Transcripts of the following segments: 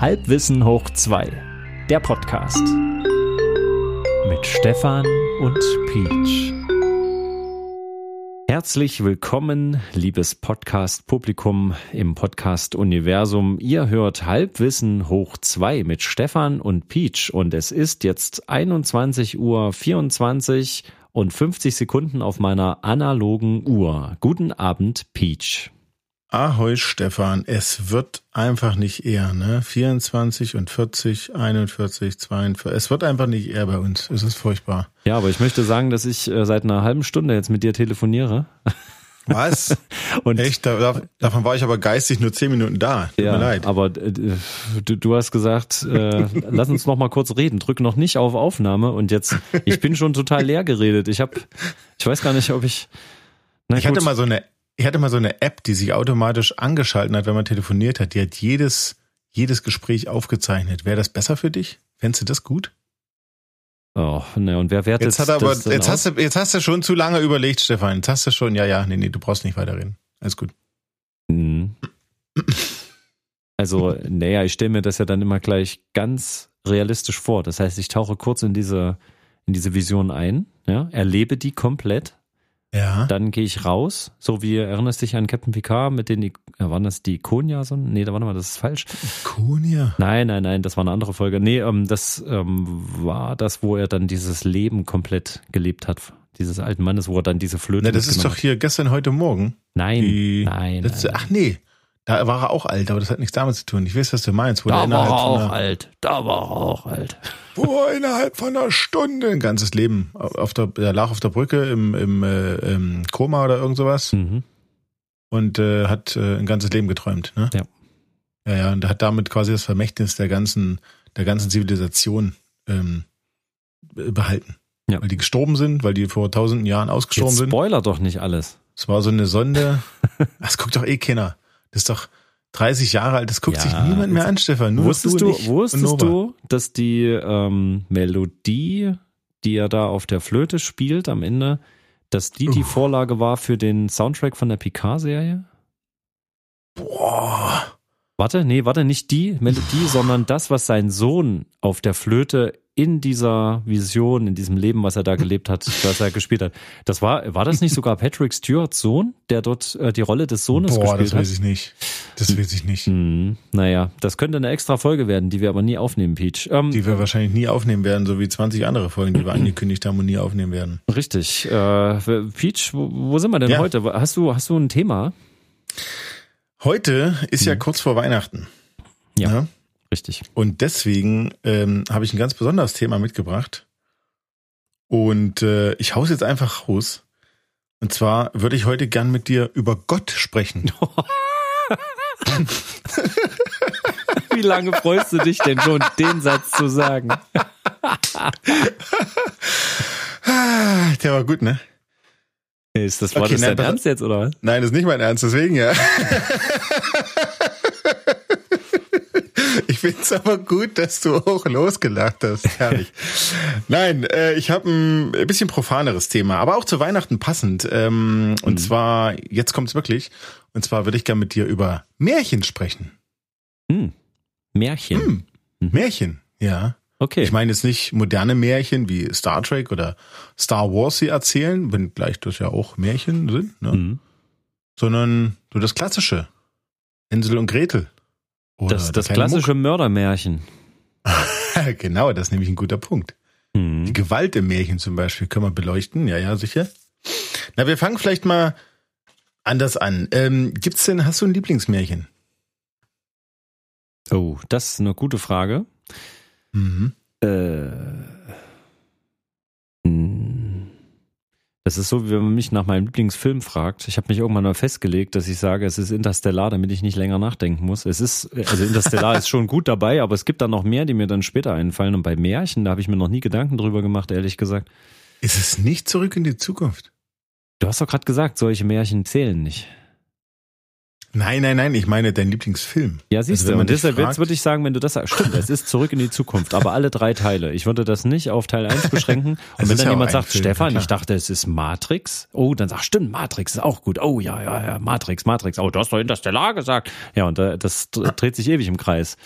Halbwissen hoch 2, der Podcast. Mit Stefan und Peach. Herzlich willkommen, liebes Podcast-Publikum im Podcast-Universum. Ihr hört Halbwissen hoch 2 mit Stefan und Peach und es ist jetzt 21 Uhr 24 und 50 Sekunden auf meiner analogen Uhr. Guten Abend, Peach. Ahoi Stefan, es wird einfach nicht eher, ne? 24 und 40, 41, 42. Es wird einfach nicht eher bei uns. Es ist furchtbar. Ja, aber ich möchte sagen, dass ich äh, seit einer halben Stunde jetzt mit dir telefoniere. Was? und Echt? Da, davon war ich aber geistig nur zehn Minuten da. Tut ja, mir leid. Aber äh, du, du hast gesagt, äh, lass uns noch mal kurz reden. Drück noch nicht auf Aufnahme und jetzt, ich bin schon total leer geredet. Ich habe, ich weiß gar nicht, ob ich. Na, ich gut. hatte mal so eine ich hatte mal so eine App, die sich automatisch angeschalten hat, wenn man telefoniert hat. Die hat jedes, jedes Gespräch aufgezeichnet. Wäre das besser für dich? Fändest du das gut? Oh, ne, und wer wertet jetzt hat aber, das jetzt hast du, jetzt hast du schon zu lange überlegt, Stefan. Jetzt hast du schon, ja, ja, nee, nee, du brauchst nicht weiterreden. Alles gut. Mhm. Also, naja, ich stelle mir das ja dann immer gleich ganz realistisch vor. Das heißt, ich tauche kurz in diese, in diese Vision ein, ja, erlebe die komplett, ja. Dann gehe ich raus, so wie erinnerst dich an Captain Picard mit den, ja, waren das die Ikonia? So? Nee, da warte mal, das ist falsch. Ikonia? Nein, nein, nein, das war eine andere Folge. Nee, ähm, das ähm, war das, wo er dann dieses Leben komplett gelebt hat. Dieses alten Mannes, wo er dann diese Flöte. Na, das ist doch hier gestern, heute Morgen. Nein, nein, das, nein. Ach nee, da war er auch alt, aber das hat nichts damit zu tun. Ich weiß, was du meinst. da war er auch alt. Da war er auch alt. Wo er innerhalb von einer Stunde ein ganzes Leben auf der, er lag auf der Brücke im, im, äh, im Koma oder irgend sowas mhm. und äh, hat äh, ein ganzes Leben geträumt. Ne? Ja. Ja, ja, und hat damit quasi das Vermächtnis der ganzen, der ganzen Zivilisation ähm, behalten. Ja. Weil die gestorben sind, weil die vor tausenden Jahren ausgestorben Jetzt sind. Spoiler doch nicht alles. Es war so eine Sonde. das guckt doch eh keiner. Das ist doch 30 Jahre alt, das guckt ja, sich niemand mehr an, Stefan. Nur wusstest du, du wusstest du, dass die ähm, Melodie, die er da auf der Flöte spielt am Ende, dass die die Vorlage war für den Soundtrack von der Picard-Serie? Boah. Warte, nee, warte, nicht die Melodie, sondern das, was sein Sohn auf der Flöte in dieser Vision, in diesem Leben, was er da gelebt hat, was er gespielt hat. Das war, war das nicht sogar Patrick Stewarts Sohn, der dort äh, die Rolle des Sohnes Boah, gespielt hat? Boah, das weiß ich nicht. Das weiß ich nicht. Hm, naja, das könnte eine extra Folge werden, die wir aber nie aufnehmen, Peach. Ähm, die wir wahrscheinlich nie aufnehmen werden, so wie 20 andere Folgen, die wir angekündigt haben und nie aufnehmen werden. Richtig. Äh, Peach, wo, wo sind wir denn ja. heute? Hast du, hast du ein Thema? Heute ist hm. ja kurz vor Weihnachten. ja? ja? Richtig. Und deswegen ähm, habe ich ein ganz besonderes Thema mitgebracht. Und äh, ich hau's jetzt einfach raus. Und zwar würde ich heute gern mit dir über Gott sprechen. Wie lange freust du dich denn schon, den Satz zu sagen? Der war gut, ne? Ist das, war okay, das nein, dein Ernst jetzt, oder was? Nein, das ist nicht mein Ernst, deswegen ja. Ich finde es aber gut, dass du auch losgelacht hast. Herrlich. Nein, äh, ich habe ein bisschen profaneres Thema, aber auch zu Weihnachten passend. Ähm, mhm. Und zwar, jetzt kommt's wirklich. Und zwar würde ich gerne mit dir über Märchen sprechen. Mhm. Märchen. Hm. Mhm. Märchen, ja. Okay. Ich meine jetzt nicht moderne Märchen wie Star Trek oder Star Wars sie erzählen, wenn gleich das ja auch Märchen sind, ne? Mhm. sondern so das klassische. Hänsel und Gretel. Oder das das klassische Muck. Mördermärchen. genau, das ist nämlich ein guter Punkt. Mhm. Die Gewalt im Märchen zum Beispiel können wir beleuchten. Ja, ja, sicher. Na, wir fangen vielleicht mal anders an. Ähm, gibt's denn, hast du ein Lieblingsmärchen? Oh, das ist eine gute Frage. Mhm. Äh, Das ist so, wie wenn man mich nach meinem Lieblingsfilm fragt. Ich habe mich irgendwann mal festgelegt, dass ich sage, es ist Interstellar, damit ich nicht länger nachdenken muss. Es ist, also Interstellar ist schon gut dabei, aber es gibt dann noch mehr, die mir dann später einfallen. Und bei Märchen, da habe ich mir noch nie Gedanken drüber gemacht, ehrlich gesagt. Ist es nicht zurück in die Zukunft? Du hast doch gerade gesagt, solche Märchen zählen nicht. Nein, nein, nein, ich meine dein Lieblingsfilm. Ja, siehst also, du, und deshalb fragt, jetzt würde ich sagen, wenn du das sagst, stimmt, es ist zurück in die Zukunft, aber alle drei Teile. Ich würde das nicht auf Teil 1 beschränken. Und wenn dann ja jemand sagt, Film, Stefan, ich dachte, es ist Matrix, oh, dann sag, stimmt, Matrix ist auch gut. Oh, ja, ja, ja, Matrix, Matrix. Oh, du hast doch Interstellar gesagt. Ja, und das dreht sich ewig im Kreis.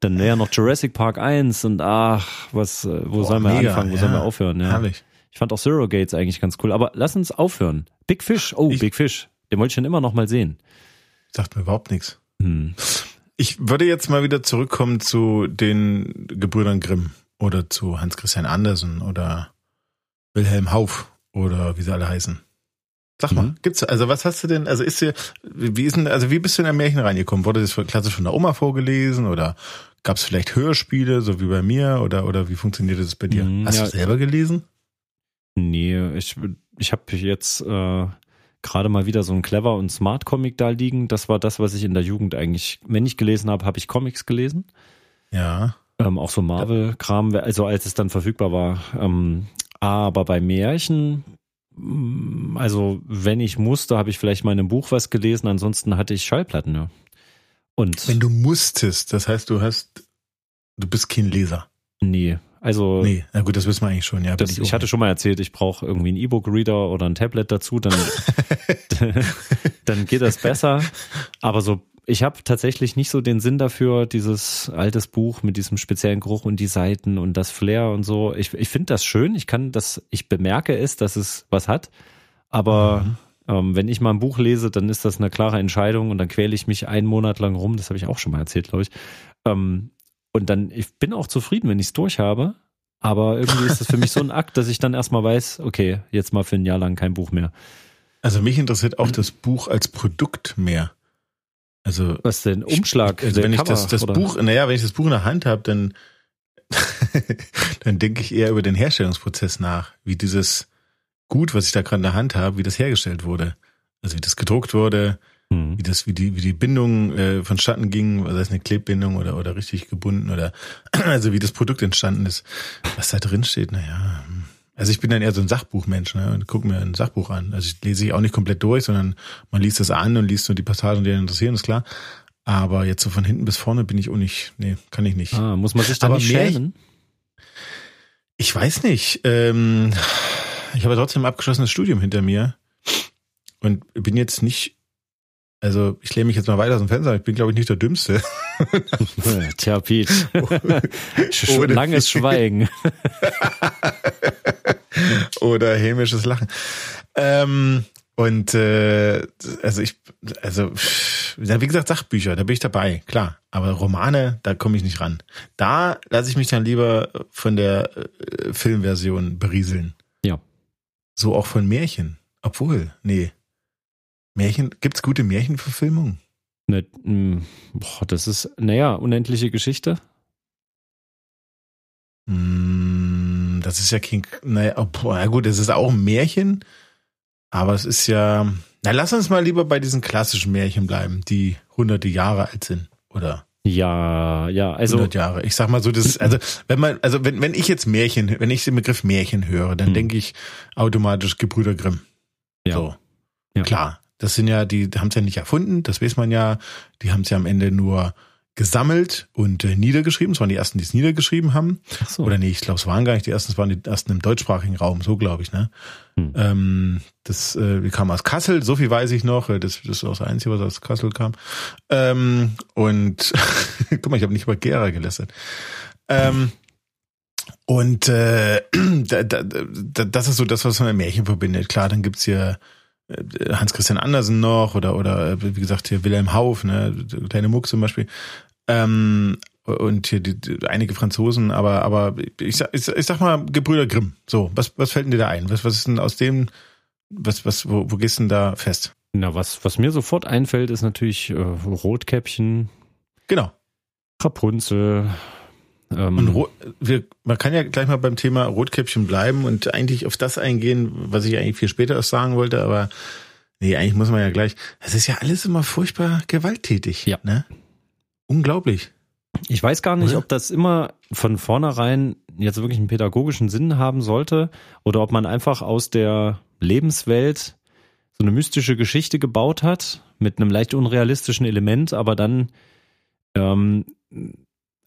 Dann wäre noch Jurassic Park 1 und ach, was, äh, wo Boah, sollen wir mega, anfangen, wo ja. sollen wir aufhören? Ja. Herrlich. Ich fand auch Zero Gates eigentlich ganz cool, aber lass uns aufhören. Big Fish, oh, Ich- Big Fish, den wollte ich schon immer noch mal sehen. Sagt mir überhaupt nichts. Hm. Ich würde jetzt mal wieder zurückkommen zu den Gebrüdern Grimm oder zu Hans Christian Andersen oder Wilhelm Hauff oder wie sie alle heißen. Sag mal, Mhm. gibt's, also was hast du denn, also ist dir, wie ist denn, also wie bist du in ein Märchen reingekommen? Wurde das klassisch von der Oma vorgelesen oder gab es vielleicht Hörspiele, so wie bei mir oder, oder wie funktioniert das bei dir? Mhm, hast ja. du selber gelesen? Nee, ich, ich habe jetzt äh, gerade mal wieder so ein Clever und Smart Comic da liegen. Das war das, was ich in der Jugend eigentlich, wenn ich gelesen habe, habe ich Comics gelesen. Ja. Ähm, auch so Marvel-Kram, also als es dann verfügbar war. Ähm, aber bei Märchen, mm, also wenn ich musste, habe ich vielleicht mal in einem Buch was gelesen, ansonsten hatte ich Schallplatten, ja. Und Wenn du musstest, das heißt, du hast, du bist kein Leser. nee, also Nee, na gut, das wissen wir eigentlich schon, ja. das, auch ich hatte schon mal erzählt, ich brauche irgendwie einen E-Book-Reader oder ein Tablet dazu, dann, dann geht das besser. Aber so, ich habe tatsächlich nicht so den Sinn dafür, dieses altes Buch mit diesem speziellen Geruch und die Seiten und das Flair und so. Ich, ich finde das schön. Ich kann das, ich bemerke es, dass es was hat. Aber ähm, wenn ich mal ein Buch lese, dann ist das eine klare Entscheidung und dann quäle ich mich einen Monat lang rum. Das habe ich auch schon mal erzählt, glaube ich. Ähm, und dann, ich bin auch zufrieden, wenn ich es durch habe. Aber irgendwie ist das für mich so ein Akt, dass ich dann erstmal weiß, okay, jetzt mal für ein Jahr lang kein Buch mehr. Also mich interessiert auch das Buch als Produkt mehr. Also, Was denn? Umschlag? also wenn ich Cover, das, das oder? Buch, naja, wenn ich das Buch in der Hand habe, dann, dann denke ich eher über den Herstellungsprozess nach, wie dieses Gut, was ich da gerade in der Hand habe, wie das hergestellt wurde. Also wie das gedruckt wurde, Hm. wie das, wie die, wie die Bindung äh, vonstatten ging, sei es eine Klebbindung oder oder richtig gebunden oder also wie das Produkt entstanden ist. Was da drin steht, naja. hm. Also ich bin dann eher so ein Sachbuchmensch, ne? Und gucke mir ein Sachbuch an. Also ich lese ich auch nicht komplett durch, sondern man liest das an und liest nur die Passagen, die einen interessieren, ist klar. Aber jetzt so von hinten bis vorne bin ich auch nicht, nee, kann ich nicht. Ah, muss man sich da nicht schämen? Ich weiß nicht. Ähm, ich habe trotzdem ein abgeschlossenes Studium hinter mir und bin jetzt nicht, also ich lehne mich jetzt mal weiter aus dem Fenster, ich bin glaube ich nicht der Dümmste. Tja, Pete. Ohne- Langes Schweigen. Oder hämisches Lachen. Ähm, und äh, also ich, also wie gesagt, Sachbücher, da bin ich dabei, klar. Aber Romane, da komme ich nicht ran. Da lasse ich mich dann lieber von der äh, Filmversion berieseln. Ja. So auch von Märchen. Obwohl, nee. Märchen, gibt's gute Märchenverfilmungen? Ne, mh, boah, das ist, naja, unendliche Geschichte. Hm, das ist ja kein, naja, oh, boah, gut, es ist auch ein Märchen, aber es ist ja, na lass uns mal lieber bei diesen klassischen Märchen bleiben, die hunderte Jahre alt sind oder Ja, ja, also 100 Jahre. Ich sag mal so, das, also wenn man, also wenn, wenn ich jetzt Märchen, wenn ich den Begriff Märchen höre, dann Hm. denke ich automatisch Gebrüder Grimm. ja, So, Ja. klar. Das sind ja, die haben es ja nicht erfunden, das weiß man ja. Die haben es ja am Ende nur gesammelt und äh, niedergeschrieben. Es waren die ersten, die es niedergeschrieben haben. Ach so. Oder nee, ich glaube, es waren gar nicht die ersten, es waren die ersten im deutschsprachigen Raum, so glaube ich, ne? Hm. Ähm, das äh, kam aus Kassel, so viel weiß ich noch. äh, Das, das ist auch das Einzige, was aus Kassel kam. Ähm, und guck mal, ich habe nicht über Gera gelästert. Ähm, und äh, da, da, da, das ist so das, was man mit Märchen verbindet. Klar, dann gibt's hier äh, Hans Christian Andersen noch oder oder äh, wie gesagt hier Wilhelm Hauff, ne, kleine Muck zum Beispiel. Ähm, und hier die, die, einige Franzosen, aber aber ich sag, ich, ich sag mal Gebrüder Grimm. So, was was fällt denn dir da ein? Was was ist denn aus dem was was wo, wo gehst du denn da fest? Na, was, was mir sofort einfällt, ist natürlich äh, Rotkäppchen, Genau. Rapunzel. Ähm, Und Ro wir, man kann ja gleich mal beim Thema Rotkäppchen bleiben und eigentlich auf das eingehen, was ich eigentlich viel später erst sagen wollte, aber nee, eigentlich muss man ja gleich. Es ist ja alles immer furchtbar gewalttätig. Ja. Ne? Unglaublich. Ich weiß gar nicht, ob das immer von vornherein jetzt wirklich einen pädagogischen Sinn haben sollte oder ob man einfach aus der Lebenswelt so eine mystische Geschichte gebaut hat mit einem leicht unrealistischen Element, aber dann, ähm,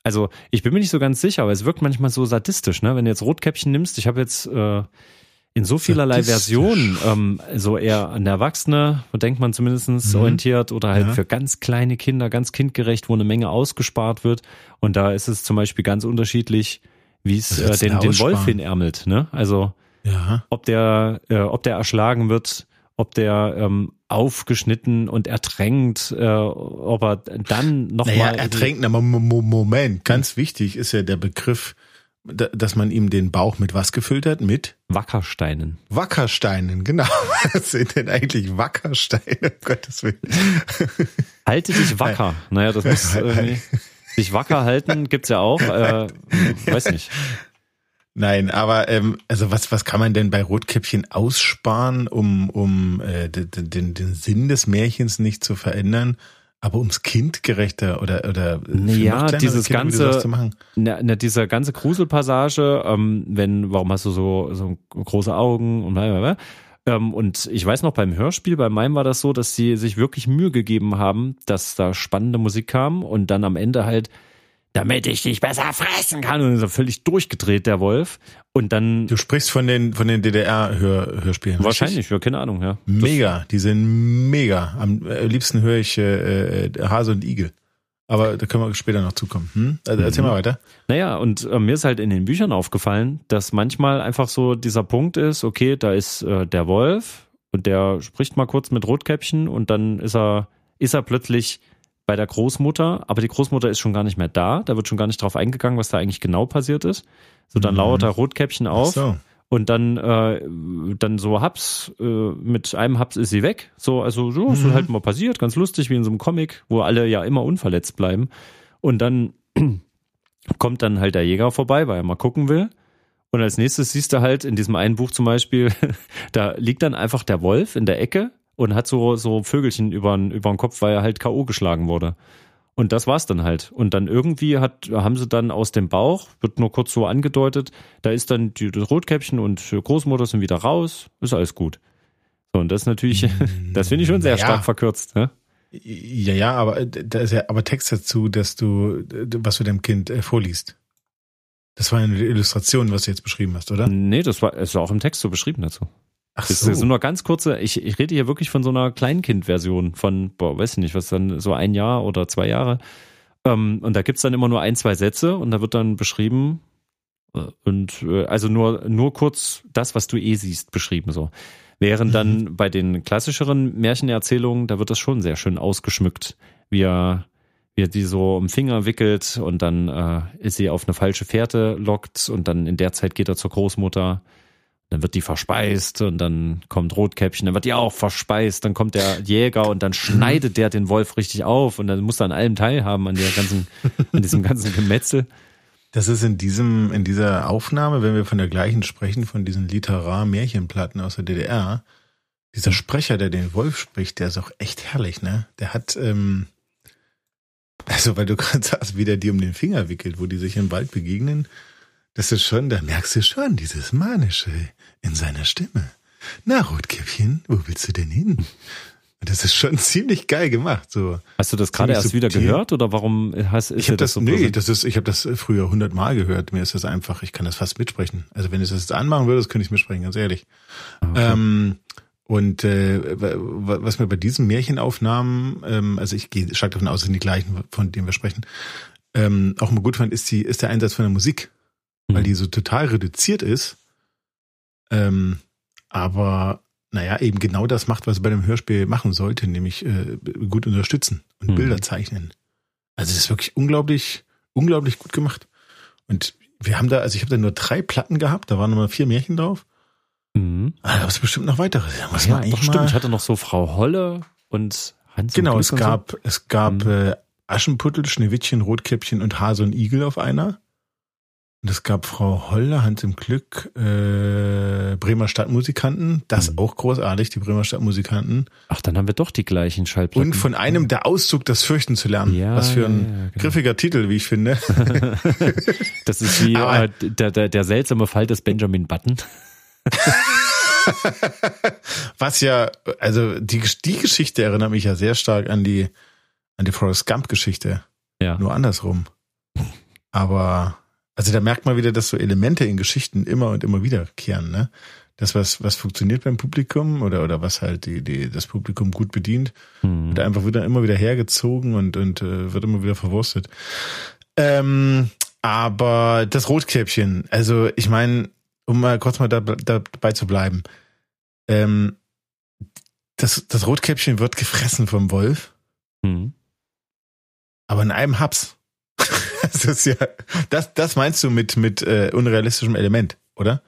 also ich bin mir nicht so ganz sicher, aber es wirkt manchmal so sadistisch, ne? Wenn du jetzt Rotkäppchen nimmst, ich habe jetzt, äh, in so vielerlei Versionen, ähm, so eher an Erwachsene, denkt man zumindestens mhm. orientiert, oder halt ja. für ganz kleine Kinder, ganz kindgerecht, wo eine Menge ausgespart wird. Und da ist es zum Beispiel ganz unterschiedlich, wie es äh, den, den Wolf hinärmelt. Ne? Also ja. ob der, äh, ob der erschlagen wird, ob der ähm, aufgeschnitten und ertränkt, äh, ob er dann nochmal. Naja, ertränkt, aber Moment, ganz wichtig ist ja der Begriff, dass man ihm den Bauch mit was gefüllt hat? Mit? Wackersteinen. Wackersteinen, genau. Was sind denn eigentlich Wackersteine? Um Gottes Willen. Halte dich wacker. Naja, das muss irgendwie. Sich wacker halten gibt's ja auch. Äh, weiß nicht. Nein, aber ähm, also was was kann man denn bei Rotkäppchen aussparen, um um äh, den, den, den Sinn des Märchens nicht zu verändern? Aber ums kindgerechter oder oder ja dieses Kinder, ganze zu machen. Na, na, dieser ganze Gruselpassage, ähm, wenn warum hast du so so große Augen und blablabla. Ähm, und ich weiß noch beim Hörspiel, bei meinem war das so, dass sie sich wirklich Mühe gegeben haben, dass da spannende Musik kam und dann am Ende halt damit ich dich besser fressen kann. Und ist völlig durchgedreht, der Wolf. Und dann. Du sprichst von den, von den DDR-Hörspielen. Wahrscheinlich, ja, keine Ahnung, ja. Mega, die sind mega. Am liebsten höre ich äh, äh, Hase und Igel. Aber da können wir später noch zukommen. Hm? Also erzähl mhm. mal weiter. Naja, und äh, mir ist halt in den Büchern aufgefallen, dass manchmal einfach so dieser Punkt ist, okay, da ist äh, der Wolf und der spricht mal kurz mit Rotkäppchen und dann ist er, ist er plötzlich bei der Großmutter, aber die Großmutter ist schon gar nicht mehr da. Da wird schon gar nicht drauf eingegangen, was da eigentlich genau passiert ist. So, dann mhm. lauert da Rotkäppchen auf. So. Und dann, äh, dann so Haps, äh, mit einem Haps ist sie weg. So, also so, mhm. so halt mal passiert, ganz lustig, wie in so einem Comic, wo alle ja immer unverletzt bleiben. Und dann kommt dann halt der Jäger vorbei, weil er mal gucken will. Und als nächstes siehst du halt in diesem einen Buch zum Beispiel, da liegt dann einfach der Wolf in der Ecke und hat so, so Vögelchen über den Kopf, weil er halt K.O. geschlagen wurde. Und das war's dann halt. Und dann irgendwie hat, haben sie dann aus dem Bauch, wird nur kurz so angedeutet, da ist dann die, das Rotkäppchen und Großmutter sind wieder raus, ist alles gut. So, und das ist natürlich, das finde ich schon sehr ja. stark verkürzt, ne? Ja, ja, aber da ist ja aber Text dazu, dass du, was du dem Kind äh, vorliest. Das war eine Illustration, was du jetzt beschrieben hast, oder? Nee, das war, es war auch im Text so beschrieben dazu. Ach so. Das ist nur ganz kurze, ich, ich rede hier wirklich von so einer Kleinkind-Version von, boah, weiß ich nicht, was dann so ein Jahr oder zwei Jahre. Ähm, und da gibt's dann immer nur ein, zwei Sätze und da wird dann beschrieben, äh, und äh, also nur, nur kurz das, was du eh siehst, beschrieben so. Während dann mhm. bei den klassischeren Märchenerzählungen, da wird das schon sehr schön ausgeschmückt, wie er, wie er die so um Finger wickelt und dann äh, ist sie auf eine falsche Fährte lockt und dann in der Zeit geht er zur Großmutter dann wird die verspeist und dann kommt Rotkäppchen, dann wird die auch verspeist, dann kommt der Jäger und dann schneidet der den Wolf richtig auf und dann muss er an allem teilhaben, an der ganzen, an diesem ganzen Gemetzel. Das ist in diesem, in dieser Aufnahme, wenn wir von der gleichen sprechen, von diesen Literar-Märchenplatten aus der DDR, dieser Sprecher, der den Wolf spricht, der ist auch echt herrlich, ne? Der hat, ähm, also weil du gerade sagst, wie der die um den Finger wickelt, wo die sich im Wald begegnen, das ist schon, da merkst du schon dieses Manische in seiner Stimme. Na, Rotkäppchen, wo willst du denn hin? Das ist schon ziemlich geil gemacht. So. Hast du das gerade erst wieder gehört oder warum hast ist ich hab das, das so Nee, das ist, ich habe das früher hundertmal gehört. Mir ist das einfach, ich kann das fast mitsprechen. Also wenn ich das jetzt anmachen würde, könnte ich mitsprechen, ganz ehrlich. Ah, okay. Ähm, und äh, was mir bei diesen Märchenaufnahmen, ähm, also ich gehe stark davon aus, es sind die gleichen, von denen wir sprechen, ähm, auch mal gut fand, ist die, ist der Einsatz von der Musik weil die so total reduziert ist. Ähm, aber naja, eben genau das macht, was sie bei dem Hörspiel machen sollte, nämlich äh, gut unterstützen und mhm. Bilder zeichnen. Also es ist wirklich unglaublich, unglaublich gut gemacht. Und wir haben da, also ich habe da nur drei Platten gehabt, da waren nochmal vier Märchen drauf. Mhm. Aber da gab es bestimmt noch weitere. Da muss ja, doch stimmt. Ich hatte noch so Frau Holle und Hans. Genau, es gab, so. es gab mhm. äh, Aschenputtel, Schneewittchen, Rotkäppchen und Hase und Igel auf einer. Und es gab Frau Holler, Hans im Glück, äh, Bremer Stadtmusikanten, das mhm. auch großartig, die Bremer Stadtmusikanten. Ach, dann haben wir doch die gleichen Schallplatten. Und von einem der Auszug, das Fürchten zu lernen. Ja, Was für ein ja, genau. griffiger Titel, wie ich finde. das ist wie äh, der, der, der seltsame Fall des Benjamin Button. Was ja, also die, die Geschichte erinnert mich ja sehr stark an die, an die Forrest Gump Geschichte. Ja. Nur andersrum. Aber also da merkt man wieder, dass so Elemente in Geschichten immer und immer wiederkehren, ne? das, was, was funktioniert beim Publikum oder, oder was halt die, die, das Publikum gut bedient, mhm. wird einfach wieder immer wieder hergezogen und, und äh, wird immer wieder verwurstet. Ähm, aber das Rotkäppchen, also ich meine, um mal kurz mal da, da, dabei zu bleiben, ähm, das, das Rotkäppchen wird gefressen vom Wolf. Mhm. Aber in einem Haps. das ist ja, das, das meinst du mit, mit äh, unrealistischem Element, oder?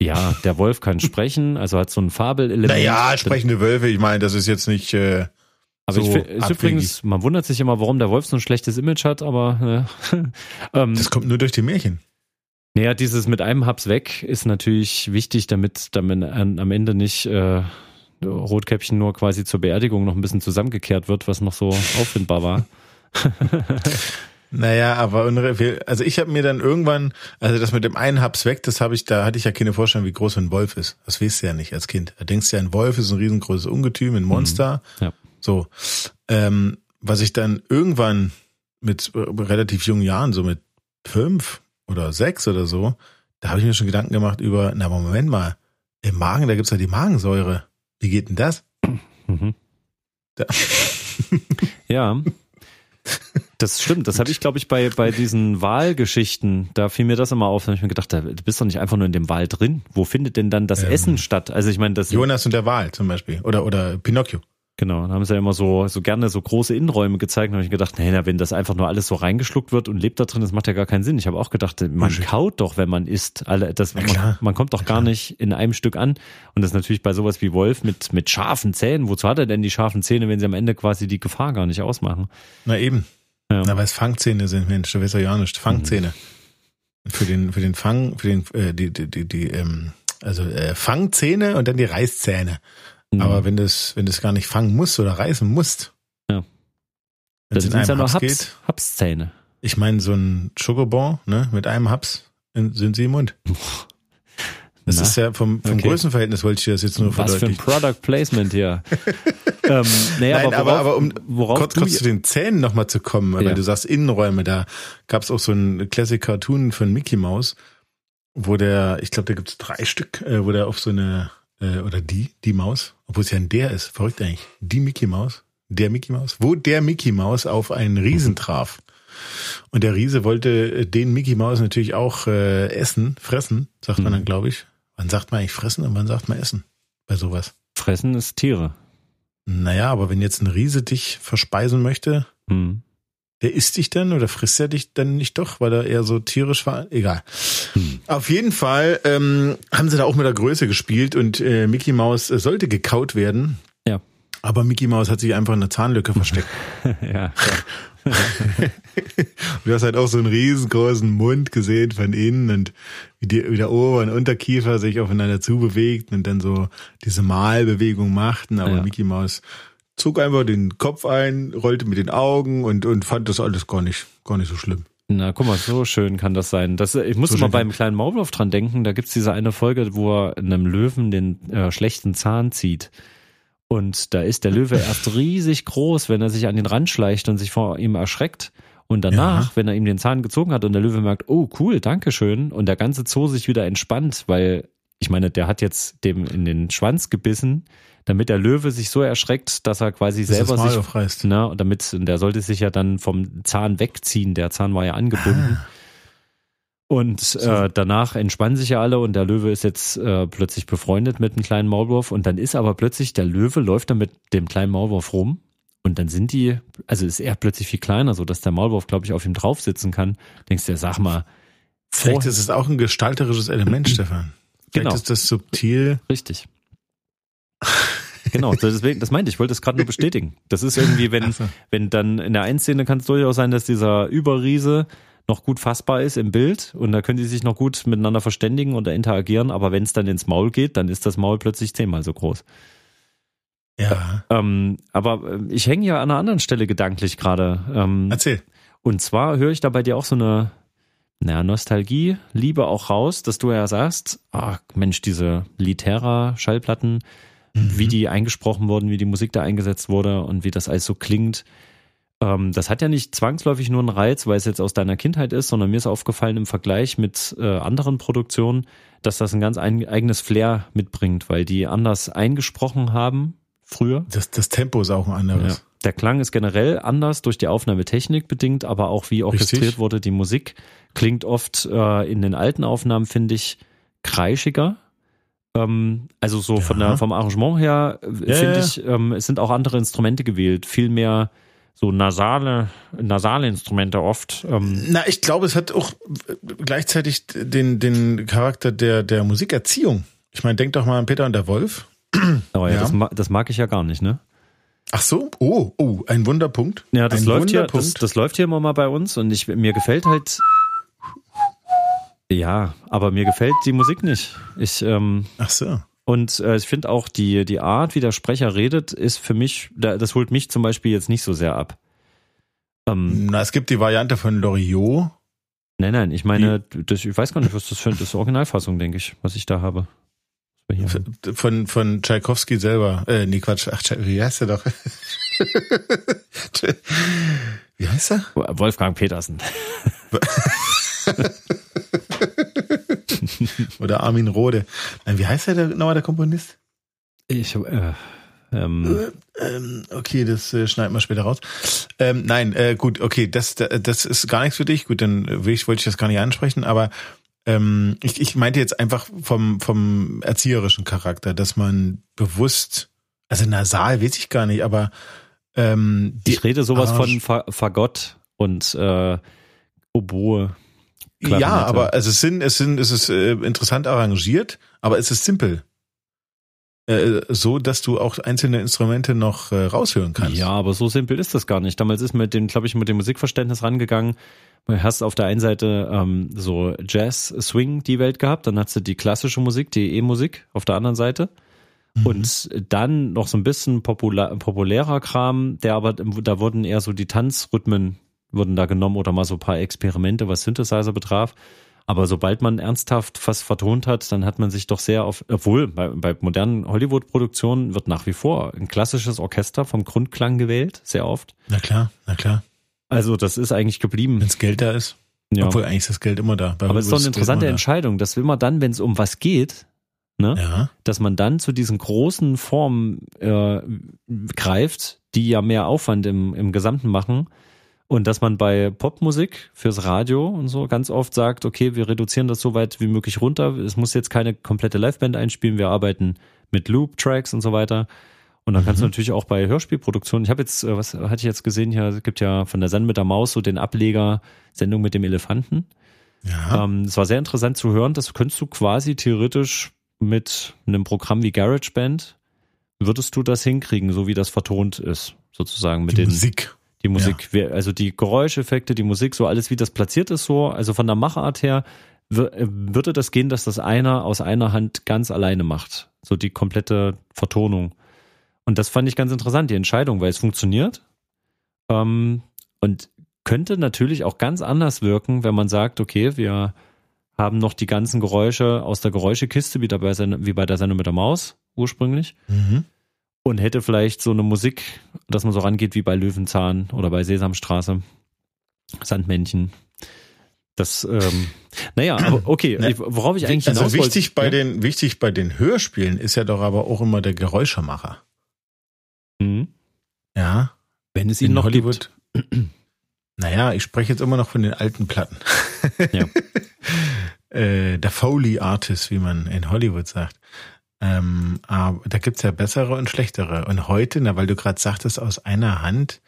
Ja, der Wolf kann sprechen, also hat so ein Fabelelement. Naja, sprechende Wölfe, ich meine, das ist jetzt nicht. Äh, aber so ich finde übrigens, man wundert sich immer, warum der Wolf so ein schlechtes Image hat, aber äh, ähm, das kommt nur durch die Märchen. Naja, dieses mit einem Haps weg ist natürlich wichtig, damit, damit am Ende nicht äh, Rotkäppchen nur quasi zur Beerdigung noch ein bisschen zusammengekehrt wird, was noch so auffindbar war. Naja, aber also ich habe mir dann irgendwann, also das mit dem einen Haps weg, das habe ich, da hatte ich ja keine Vorstellung, wie groß ein Wolf ist. Das weißt du ja nicht als Kind. Da denkst du ja, ein Wolf ist ein riesengroßes Ungetüm, ein Monster. Mhm. Ja. So. Ähm, was ich dann irgendwann mit relativ jungen Jahren, so mit fünf oder sechs oder so, da habe ich mir schon Gedanken gemacht über, na Moment mal, im Magen, da gibt's ja die Magensäure. Wie geht denn das? Mhm. Da. ja. Das stimmt, das habe ich, glaube ich, bei, bei diesen Wahlgeschichten, da fiel mir das immer auf, da habe ich mir gedacht, du bist doch nicht einfach nur in dem Wal drin. Wo findet denn dann das ähm, Essen statt? Also ich meine, das. Jonas und der Wal zum Beispiel. Oder, oder Pinocchio. Genau, da haben sie ja immer so, so gerne so große Innenräume gezeigt. Da habe ich gedacht, nee, na, wenn das einfach nur alles so reingeschluckt wird und lebt da drin, das macht ja gar keinen Sinn. Ich habe auch gedacht, man Bullshit. kaut doch, wenn man isst. Alle, das, man, man, kommt doch gar nicht in einem Stück an. Und das ist natürlich bei sowas wie Wolf mit, mit scharfen Zähnen. Wozu hat er denn die scharfen Zähne, wenn sie am Ende quasi die Gefahr gar nicht ausmachen? Na eben. Ja. Na, weil es Fangzähne sind, Mensch, du weißt ja nicht. Fangzähne. Mhm. Für den, für den Fang, für den, äh, die, die, die, die ähm, also äh, Fangzähne und dann die Reißzähne. Mhm. Aber wenn das, wenn das gar nicht fangen musst oder reißen musst. Ja. Wenn das sind ja nur Haps, geht, Hapszähne. Ich meine, so ein Schokobon, ne, mit einem Haps sind sie im Mund. Das Na, ist ja vom, vom okay. Größenverhältnis wollte ich das jetzt nur verdeutlichen. Was für ein Product Placement hier. ähm, naja, Nein, aber, worauf, aber, um worauf kurz, kurz zu den Zähnen nochmal zu kommen, ja. weil du sagst Innenräume, da gab es auch so ein Classic Cartoon von Mickey Mouse, wo der, ich glaube, da gibt es drei Stück, äh, wo der auf so eine, äh, oder die, die Maus, obwohl es ja ein der ist, verrückt eigentlich, die Mickey Maus, der Mickey Maus, wo der Mickey Maus auf einen Riesen traf. Und der Riese wollte den Mickey Maus natürlich auch äh, essen, fressen, sagt man dann, mhm. glaube ich. Wann sagt man eigentlich fressen und wann sagt man essen bei sowas? Fressen ist Tiere. Naja, aber wenn jetzt ein Riese dich verspeisen möchte, hm. der isst dich dann oder frisst er dich dann nicht doch, weil er eher so tierisch war? Egal. Hm. Auf jeden Fall ähm, haben sie da auch mit der Größe gespielt und äh, Mickey Mouse sollte gekaut werden. Ja. Aber Mickey Mouse hat sich einfach in der Zahnlücke versteckt. ja. du hast halt auch so einen riesengroßen Mund gesehen von innen und wie, die, wie der Ober- und Unterkiefer sich aufeinander zubewegt und dann so diese Malbewegung machten. Aber ja. Mickey Mouse zog einfach den Kopf ein, rollte mit den Augen und, und fand das alles gar nicht, gar nicht so schlimm. Na, guck mal, so schön kann das sein. Das, ich muss so mal beim kleinen Maulwurf dran denken, da gibt's diese eine Folge, wo er einem Löwen den äh, schlechten Zahn zieht. Und da ist der Löwe erst riesig groß, wenn er sich an den Rand schleicht und sich vor ihm erschreckt. Und danach, ja. wenn er ihm den Zahn gezogen hat und der Löwe merkt, oh cool, danke schön, und der ganze Zoo sich wieder entspannt, weil ich meine, der hat jetzt dem in den Schwanz gebissen, damit der Löwe sich so erschreckt, dass er quasi das selber sich, aufreißt. ne, damit, der sollte sich ja dann vom Zahn wegziehen. Der Zahn war ja angebunden. Ah. Und äh, danach entspannen sich ja alle und der Löwe ist jetzt äh, plötzlich befreundet mit einem kleinen Maulwurf und dann ist aber plötzlich der Löwe läuft dann mit dem kleinen Maulwurf rum und dann sind die, also ist er plötzlich viel kleiner, so dass der Maulwurf, glaube ich, auf ihm drauf sitzen kann. Denkst du, ja, sag mal. Vielleicht ist es auch ein gestalterisches Element, Stefan. Vielleicht genau. ist das subtil. Richtig. Genau, deswegen, das meinte ich, ich wollte es gerade nur bestätigen. Das ist irgendwie, wenn, so. wenn dann in der einen Szene kann es durchaus sein, dass dieser Überriese noch gut fassbar ist im Bild und da können die sich noch gut miteinander verständigen oder interagieren, aber wenn es dann ins Maul geht, dann ist das Maul plötzlich zehnmal so groß. Ja. Ähm, aber äh, ich hänge ja an einer anderen Stelle gedanklich gerade. Ähm, Erzähl. Und zwar höre ich da bei dir auch so eine naja, Nostalgie, Liebe auch raus, dass du ja sagst, ach Mensch, diese Litera-Schallplatten, mhm. wie die eingesprochen wurden, wie die Musik da eingesetzt wurde und wie das alles so klingt. ähm, das hat ja nicht zwangsläufig nur einen Reiz, weil es jetzt aus deiner Kindheit ist, sondern mir ist aufgefallen im Vergleich mit äh, anderen Produktionen, dass das ein ganz ein, eigenes Flair mitbringt, weil die anders eingesprochen haben früher. Das, das Tempo ist auch ein anderes. Ja. Der Klang ist generell anders durch die Aufnahmetechnik bedingt, aber auch wie orchestriert Richtig. wurde die Musik klingt oft äh, in den alten Aufnahmen finde ich kreischiger. Ähm, also so ja. von der vom Arrangement her äh, ja, finde ich, ähm, es sind auch andere Instrumente gewählt, viel mehr so nasale, nasale Instrumente oft. Ähm. Na, ich glaube, es hat auch gleichzeitig den, den Charakter der, der Musikerziehung. Ich meine, denk doch mal an Peter und der Wolf. Aber ja, ja. Das, das, mag ich ja gar nicht, ne? Ach so, oh, oh, ein Wunderpunkt. Ja, das ein läuft hier, das, das läuft hier immer mal bei uns und ich, mir gefällt halt, ja, aber mir gefällt die Musik nicht. Ich, ähm, Ach so. Und äh, ich finde auch die, die Art, wie der Sprecher redet, ist für mich, das holt mich zum Beispiel jetzt nicht so sehr ab. Ähm, Na, es gibt die Variante von Loriot. Nein, nein, ich meine, das, ich weiß gar nicht, was das für ist Originalfassung, denke ich, was ich da habe. Von, von Tchaikovsky selber. Äh, nee, Quatsch. Ach, wie heißt er doch? wie heißt er? Wolfgang Petersen. Oder Armin Rohde. Wie heißt der nochmal, der Komponist? Ich, äh, ähm. Äh, ähm, okay, das äh, schneiden wir später raus. Ähm, nein, äh, gut, okay, das, das ist gar nichts für dich. Gut, dann will ich, wollte ich das gar nicht ansprechen, aber ähm, ich, ich meinte jetzt einfach vom, vom erzieherischen Charakter, dass man bewusst, also nasal weiß ich gar nicht, aber ähm, ich rede sowas Arsch. von Fagott und äh, Oboe. Ja, aber also es sind, es sind, es ist äh, interessant arrangiert, aber es ist simpel. Äh, so, dass du auch einzelne Instrumente noch äh, raushören kannst. Ja, aber so simpel ist das gar nicht. Damals ist mit dem, glaube ich, mit dem Musikverständnis rangegangen. Du hast auf der einen Seite ähm, so Jazz, Swing die Welt gehabt, dann hast du die klassische Musik, die E-Musik auf der anderen Seite. Mhm. Und dann noch so ein bisschen populär, populärer Kram, der aber, da wurden eher so die Tanzrhythmen wurden da genommen oder mal so ein paar Experimente, was Synthesizer betraf. Aber sobald man ernsthaft was vertont hat, dann hat man sich doch sehr auf, obwohl bei, bei modernen Hollywood-Produktionen wird nach wie vor ein klassisches Orchester vom Grundklang gewählt, sehr oft. Na klar, na klar. Also das ist eigentlich geblieben. Wenns Geld da ist. Ja. Obwohl eigentlich ist das Geld immer da. Bei Aber es ist doch eine interessante Entscheidung, dass will man dann, wenn es um was geht, ne, ja. dass man dann zu diesen großen Formen äh, greift, die ja mehr Aufwand im, im Gesamten machen, und dass man bei Popmusik fürs Radio und so ganz oft sagt, okay, wir reduzieren das so weit wie möglich runter. Es muss jetzt keine komplette Liveband einspielen. Wir arbeiten mit Loop-Tracks und so weiter. Und dann mhm. kannst du mhm. natürlich auch bei Hörspielproduktionen, ich habe jetzt, äh, was hatte ich jetzt gesehen hier, es gibt ja von der Sendung mit der Maus so den Ableger Sendung mit dem Elefanten. Ja. Ähm, es war sehr interessant zu hören, das könntest du quasi theoretisch mit einem Programm wie GarageBand, würdest du das hinkriegen, so wie das vertont ist, sozusagen mit Die den Musik. Die Musik, ja. also die Geräuscheffekte, die Musik, so alles, wie das platziert ist, so, also von der Machart her, äh, würde das gehen, dass das einer aus einer Hand ganz alleine macht. So die komplette Vertonung. Und das fand ich ganz interessant, die Entscheidung, weil es funktioniert. Ähm, und könnte natürlich auch ganz anders wirken, wenn man sagt, okay, wir haben noch die ganzen Geräusche aus der Geräuschekiste, wie, dabei, wie bei der Sendung mit der Maus ursprünglich. Mhm und hätte vielleicht so eine Musik, dass man so rangeht wie bei Löwenzahn oder bei Sesamstraße, Sandmännchen. Das, ähm, naja, aber okay, ne, worauf ich eigentlich also hinaus wichtig wollte, bei ja? den wichtig bei den Hörspielen ist ja doch aber auch immer der Geräuschemacher. Mhm. Ja, wenn es ihn noch Hollywood. Gibt. Naja, ich spreche jetzt immer noch von den alten Platten. Ja. äh, der Foley Artist, wie man in Hollywood sagt. Ähm, aber da gibt's ja bessere und schlechtere. Und heute, na, weil du gerade sagtest, aus einer Hand,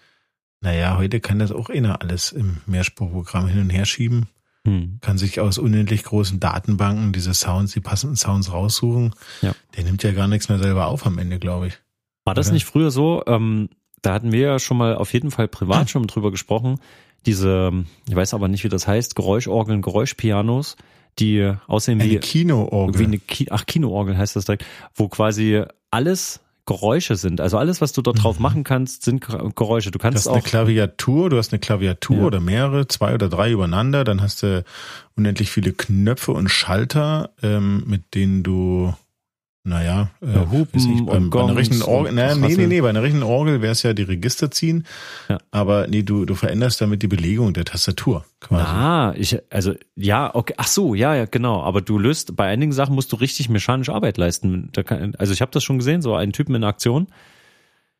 naja, heute kann das auch einer alles im Mehrspurprogramm hin und her schieben. Hm. Kann sich aus unendlich großen Datenbanken diese Sounds, die passenden Sounds raussuchen. Ja. Der nimmt ja gar nichts mehr selber auf am Ende, glaube ich. War das Oder? nicht früher so? Ähm, da hatten wir ja schon mal auf jeden Fall privat hm. schon drüber gesprochen. Diese, ich weiß aber nicht, wie das heißt, Geräuschorgeln, Geräuschpianos die aussehen wie eine Kinoorgel. Wie eine Ki ach, Kinoorgel heißt das direkt, wo quasi alles Geräusche sind. Also alles, was du dort drauf mhm. machen kannst, sind Geräusche. Du kannst du hast auch eine Klaviatur, du hast eine Klaviatur ja. oder mehrere, zwei oder drei übereinander, dann hast du unendlich viele Knöpfe und Schalter, ähm, mit denen du naja, äh, ja, Hupen ich, beim, bei einer richtigen Orgel, na, nee, nee, nee, bei einer richtigen Orgel wäre es ja die Register ziehen, ja. aber nee, du, du veränderst damit die Belegung der Tastatur quasi. Ah, ich, also, ja, okay, ach so, ja, ja, genau, aber du löst, bei einigen Sachen musst du richtig mechanische Arbeit leisten. Kann, also ich habe das schon gesehen, so einen Typen in Aktion,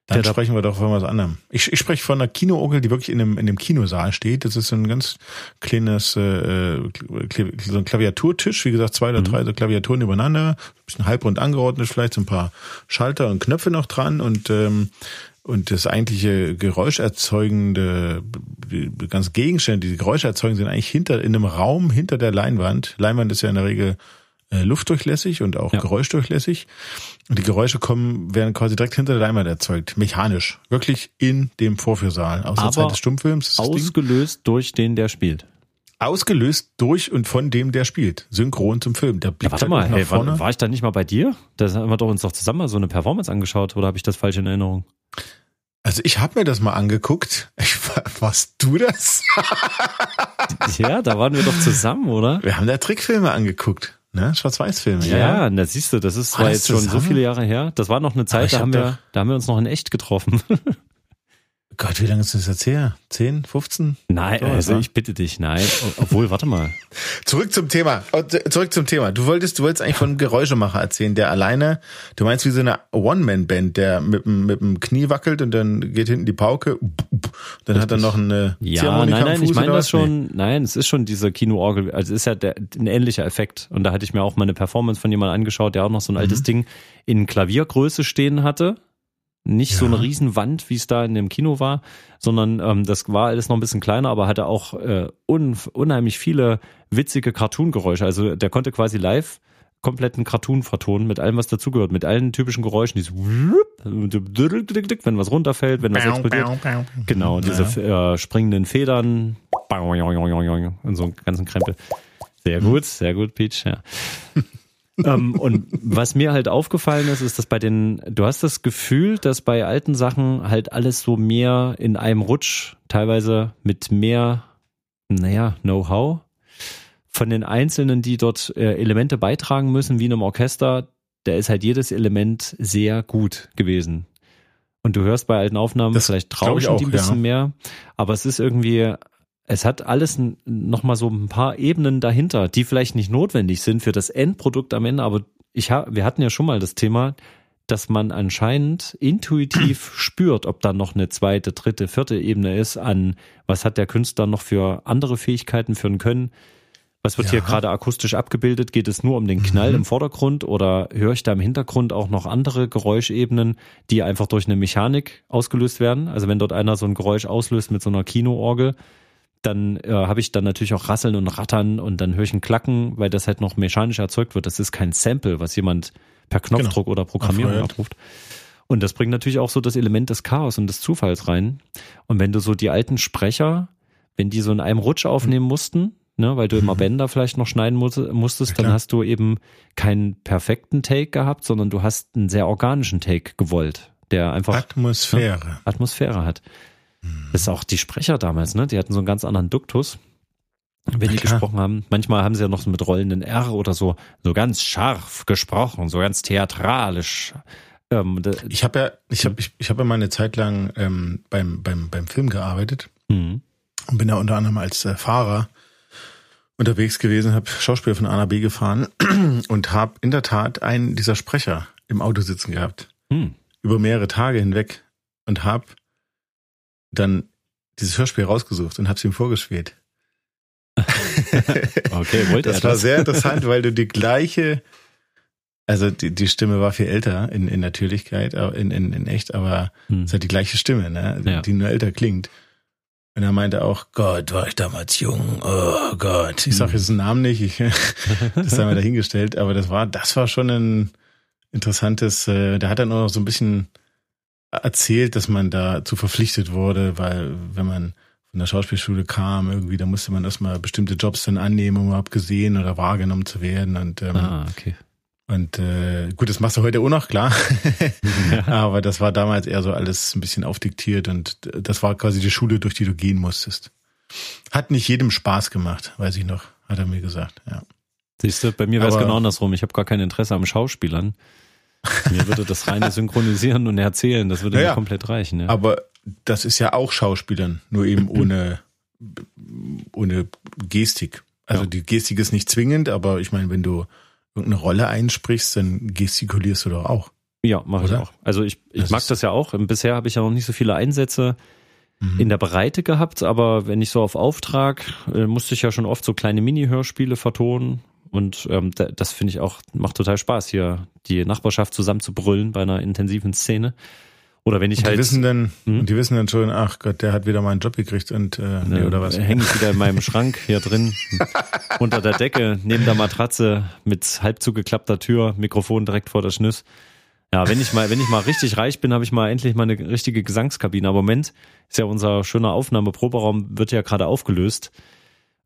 dann der sprechen wir doch von was anderem. Ich, ich spreche von einer Kinoorgel, die wirklich in dem, in dem Kinosaal steht. Das ist so ein ganz kleines äh, so ein Klaviaturtisch, wie gesagt, zwei oder mhm. drei so Klaviaturen übereinander, ein bisschen halbrund angeordnet, vielleicht so ein paar Schalter und Knöpfe noch dran und ähm, und das eigentliche Geräuscherzeugende, die ganzen Gegenstände, die Geräusche erzeugen, sind eigentlich hinter in einem Raum hinter der Leinwand. Leinwand ist ja in der Regel luftdurchlässig und auch ja. geräuschdurchlässig. Und die Geräusche kommen, werden quasi direkt hinter der Leinwand erzeugt, mechanisch. Wirklich in dem Vorführsaal. Aus der Zeit des Stummfilms. Ausgelöst Ding. durch den, der spielt. Ausgelöst durch und von dem, der spielt. Synchron zum Film. Der blickt ja, warte halt mal, hey, war, war, ich da nicht mal bei dir? Da haben wir doch uns doch zusammen mal so eine Performance angeschaut, oder habe ich das falsch in Erinnerung? Also ich habe mir das mal angeguckt. Ich, warst du das? ja, da waren wir doch zusammen, oder? Wir haben da Trickfilme angeguckt. Ne? Schwarz-Weiß-Filme, ja. Ja, da siehst du, das ist war jetzt schon so viele Jahre her. Das war noch eine Zeit, da haben wir, da haben wir uns noch in echt getroffen. Gott, wie lange ist das jetzt her? 10, 15? Nein, so, also ich bitte dich, nein. Obwohl, warte mal. Zurück zum Thema. Oh, zurück zum Thema. Du wolltest, du wolltest eigentlich von einem Geräuschemacher erzählen, der alleine, du meinst wie so eine One-Man-Band, der mit, mit dem Knie wackelt und dann geht hinten die Pauke, dann hat er noch eine Ja, nein, nein, ich meine das schon, nee. nein, es ist schon diese Kinoorgel, also es ist ja der, ein ähnlicher Effekt. Und da hatte ich mir auch mal eine Performance von jemandem angeschaut, der auch noch so ein altes mhm. Ding in Klaviergröße stehen hatte nicht ja. so eine Riesenwand, wie es da in dem Kino war, sondern ähm, das war alles noch ein bisschen kleiner, aber hatte auch äh, un unheimlich viele witzige Cartoon-Geräusche. Also der konnte quasi live kompletten Cartoon vertonen mit allem, was dazugehört, mit allen typischen Geräuschen, dieses wenn was runterfällt, wenn was explodiert. Genau, diese äh, springenden Federn und so einen ganzen Krempel. Sehr gut, sehr gut, Peach, ja. Ähm, und was mir halt aufgefallen ist, ist, dass bei den, du hast das Gefühl, dass bei alten Sachen halt alles so mehr in einem Rutsch, teilweise mit mehr, naja, Know-how von den Einzelnen, die dort äh, Elemente beitragen müssen, wie in einem Orchester, da ist halt jedes Element sehr gut gewesen. Und du hörst bei alten Aufnahmen das vielleicht trauschen die ein bisschen ja. mehr, aber es ist irgendwie es hat alles nochmal so ein paar Ebenen dahinter, die vielleicht nicht notwendig sind für das Endprodukt am Ende, aber ich ha wir hatten ja schon mal das Thema, dass man anscheinend intuitiv spürt, ob da noch eine zweite, dritte, vierte Ebene ist an, was hat der Künstler noch für andere Fähigkeiten für ein Können. Was wird ja. hier gerade akustisch abgebildet? Geht es nur um den Knall mhm. im Vordergrund oder höre ich da im Hintergrund auch noch andere Geräuschebenen, die einfach durch eine Mechanik ausgelöst werden? Also wenn dort einer so ein Geräusch auslöst mit so einer Kinoorgel, dann äh, habe ich dann natürlich auch Rasseln und Rattern und dann höre ich ein Klacken, weil das halt noch mechanisch erzeugt wird. Das ist kein Sample, was jemand per Knopfdruck genau. oder Programmierung abruft. Und das bringt natürlich auch so das Element des Chaos und des Zufalls rein. Und wenn du so die alten Sprecher, wenn die so in einem Rutsch aufnehmen mussten, ne, weil du immer mhm. Bänder vielleicht noch schneiden musstest, dann hast du eben keinen perfekten Take gehabt, sondern du hast einen sehr organischen Take gewollt, der einfach Atmosphäre, ne, Atmosphäre hat. Das ist auch die Sprecher damals, ne? Die hatten so einen ganz anderen Duktus, wenn die gesprochen haben. Manchmal haben sie ja noch so mit rollenden R oder so, so ganz scharf gesprochen, so ganz theatralisch. Ähm, ich habe ja, ich habe, ich, ich habe ja mal eine Zeit lang ähm, beim beim beim Film gearbeitet mhm. und bin da unter anderem als äh, Fahrer unterwegs gewesen, habe Schauspieler von A nach B gefahren und habe in der Tat einen dieser Sprecher im Auto sitzen gehabt mhm. über mehrere Tage hinweg und habe dann dieses Hörspiel rausgesucht und habe es ihm vorgespielt. okay, wollte das er war das? sehr interessant, weil du die gleiche, also die, die Stimme war viel älter in, in Natürlichkeit, in, in, in echt, aber hm. es hat die gleiche Stimme, ne? Ja. die nur älter klingt. Und er meinte auch, Gott, war ich damals jung, oh Gott. Ich sage hm. jetzt den Namen nicht, ich, das haben wir dahingestellt, aber das war, das war schon ein interessantes, äh, der hat dann auch noch so ein bisschen erzählt, dass man dazu verpflichtet wurde, weil wenn man von der Schauspielschule kam, irgendwie, da musste man erstmal bestimmte Jobs dann annehmen, um überhaupt gesehen oder wahrgenommen zu werden. Und, ähm, ah, okay. Und äh, gut, das machst du heute auch noch, klar. ja. Aber das war damals eher so alles ein bisschen aufdiktiert und das war quasi die Schule, durch die du gehen musstest. Hat nicht jedem Spaß gemacht, weiß ich noch, hat er mir gesagt, ja. Siehst du, bei mir wäre es genau andersrum. Ich habe gar kein Interesse am Schauspielern. Mir würde das reine Synchronisieren und Erzählen, das würde Ja, mir komplett reichen. Ja. Aber das ist ja auch Schauspielern, nur eben ohne, ohne Gestik. Also Ja. die Gestik ist nicht zwingend, aber ich meine, wenn du irgendeine Rolle einsprichst, dann gestikulierst du doch auch. Ja, mache ich auch. Also ich, ich Das mag das ja auch. Bisher habe ich ja noch nicht so viele Einsätze Mhm. in der Breite gehabt, aber wenn ich so auf Auftrag, äh, musste ich ja schon oft so kleine Mini-Hörspiele vertonen. Und ähm, da, das finde ich auch, macht total Spaß, hier die Nachbarschaft zusammen zu brüllen bei einer intensiven Szene. Oder wenn ich Und die halt wissen dann, Hm? die wissen dann schon, ach Gott, der hat wieder mal einen Job gekriegt und äh, nee, Ne, oder was? Hänge ich wieder in meinem Schrank hier drin, unter der Decke, neben der Matratze, mit halb zugeklappter Tür, Mikrofon direkt vor der Schnüss. Ja, wenn ich mal, wenn ich mal richtig reich bin, habe ich mal endlich mal eine richtige Gesangskabine. Aber im Moment ist ja unser schöner Aufnahmeproberaum, wird ja gerade aufgelöst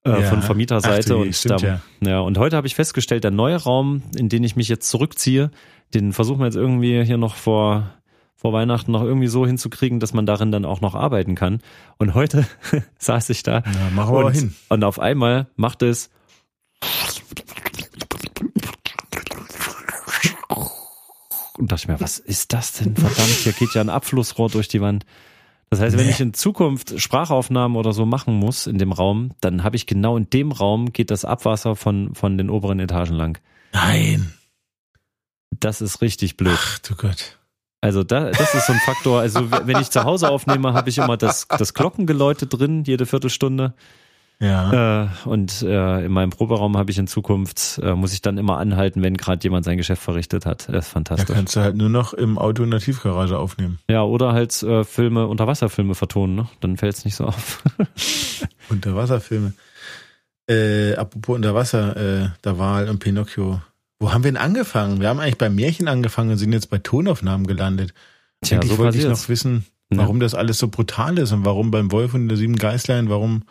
äh, Ja. von Vermieterseite. Ach du je, und stimmt da, ja. und heute habe ich festgestellt, der neue Raum, in den ich mich jetzt zurückziehe, den versuchen wir jetzt irgendwie hier noch vor vor Weihnachten noch irgendwie so hinzukriegen, dass man darin dann auch noch arbeiten kann. Und heute saß ich da Ja, machen wir und, hin. und auf einmal macht es und dachte ich mir, was ist das denn? Verdammt, hier geht ja ein Abflussrohr durch die Wand. Das heißt, wenn ich in Zukunft Sprachaufnahmen oder so machen muss in dem Raum, dann habe ich genau in dem Raum geht das Abwasser von, von den oberen Etagen lang. Nein. Das ist richtig blöd. Ach du Gott. Also da, das ist so ein Faktor. Also wenn ich zu Hause aufnehme, habe ich immer das, das Glockengeläute drin, jede Viertelstunde. Ja. Äh, und äh, in meinem Proberaum habe ich in Zukunft, äh, muss ich dann immer anhalten, wenn gerade jemand sein Geschäft verrichtet hat. Das ist Da fantastisch. kannst du halt nur noch im Auto in der Tiefgarage aufnehmen. Ja, oder halt äh, Filme, Unterwasserfilme vertonen, ne? Dann fällt es nicht so auf. Unterwasserfilme. Äh, apropos Unterwasser, äh, der Wal und Pinocchio. Wo haben wir denn angefangen? Wir haben eigentlich bei Märchen angefangen und sind jetzt bei Tonaufnahmen gelandet. Tja, Eigentlich so wollte ich noch wissen, Ja. warum das alles so brutal ist und warum beim Wolf und der sieben Geißlein, warum,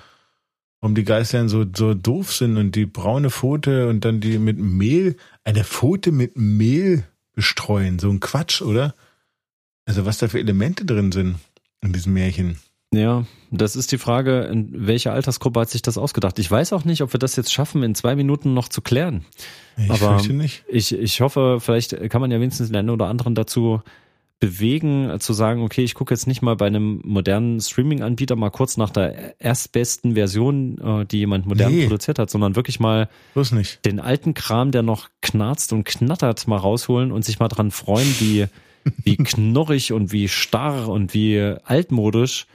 warum die Geißlein so, so doof sind und die braune Pfote und dann die mit Mehl, eine Pfote mit Mehl bestreuen. So ein Quatsch, oder? Also was da für Elemente drin sind in diesem Märchen. Ja, das ist die Frage, in welcher Altersgruppe hat sich das ausgedacht? Ich weiß auch nicht, ob wir das jetzt schaffen, in zwei Minuten noch zu klären. Ich Aber- fürchte nicht. Ich, ich hoffe, vielleicht kann man ja wenigstens den einen oder anderen dazu bewegen, zu sagen, okay, ich gucke jetzt nicht mal bei einem modernen Streaming-Anbieter mal kurz nach der erstbesten Version, äh, die jemand modern Nee. produziert hat, sondern wirklich mal den alten Kram, der noch knarzt und knattert, mal rausholen und sich mal dran freuen, wie, wie knorrig und wie starr und wie altmodisch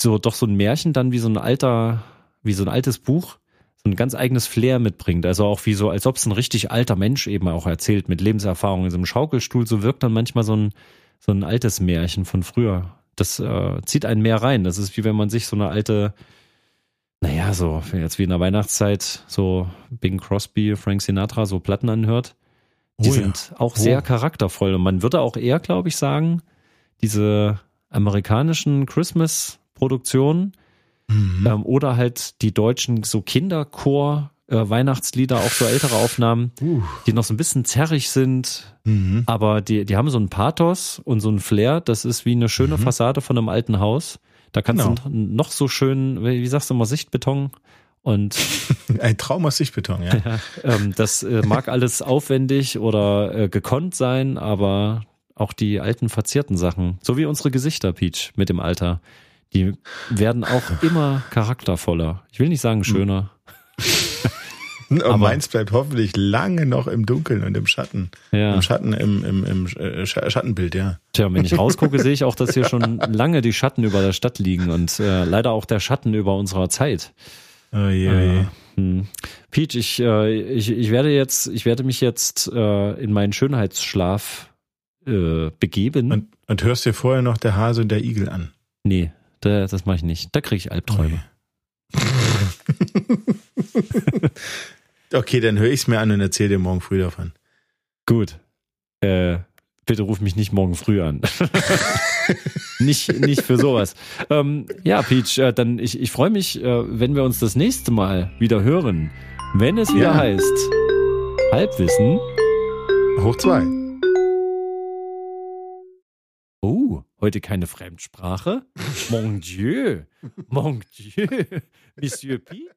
so doch so ein Märchen dann wie so ein alter, wie so ein altes Buch so ein ganz eigenes Flair mitbringt. Also auch wie so, als ob es ein richtig alter Mensch eben auch erzählt mit Lebenserfahrung in so einem Schaukelstuhl. So wirkt dann manchmal so ein, so ein altes Märchen von früher. Das äh, zieht einen mehr rein. Das ist wie wenn man sich so eine alte, naja, so jetzt wie in der Weihnachtszeit so Bing Crosby, Frank Sinatra, so Platten anhört. Die Oh ja. sind auch Oh. sehr charaktervoll. Und man würde auch eher, glaube ich, sagen, diese amerikanischen Christmas-Produktionen Mhm. ähm, oder halt die deutschen so Kinderchor äh, Weihnachtslieder, auch so ältere Aufnahmen, Uh. die noch so ein bisschen zerrig sind, Mhm. aber die, die haben so ein Pathos und so ein Flair, das ist wie eine schöne Mhm. Fassade von einem alten Haus. Da kannst Genau. du noch so schön, wie wie sagst du immer, Sichtbeton und Ein Traum aus Sichtbeton, ja. ähm, das äh, mag alles aufwendig oder äh, gekonnt sein, aber auch die alten verzierten Sachen, so wie unsere Gesichter, Peach, mit dem Alter, die werden auch immer charaktervoller. Ich will nicht sagen schöner. Und Aber- meins bleibt hoffentlich lange noch im Dunkeln und im Schatten. Ja. Im Schatten, im, im, im äh, Sch- Schattenbild, ja. Tja, wenn ich rausgucke, sehe ich auch, dass hier schon lange die Schatten über der Stadt liegen und äh, leider auch der Schatten über unserer Zeit. Oh je, oh Äh, hm. Peach, ich, äh, ich, ich werde jetzt, ich werde mich jetzt äh, in meinen Schönheitsschlaf äh, begeben. Und, und hörst dir vorher noch der Hase und der Igel an. nee, da, das mache ich nicht. Da kriege ich Albträume. Okay, dann höre ich es mir an und erzähle dir morgen früh davon. Gut. Äh, bitte ruf mich nicht morgen früh an. nicht, nicht für sowas. Ähm, ja, Peach, äh, dann ich, ich freue mich, äh, wenn wir uns das nächste Mal wieder hören. Wenn es wieder Ja. heißt Halbwissen. Hoch zwei. Oh, heute keine Fremdsprache? Mon Dieu. Mon Dieu. Monsieur Peach.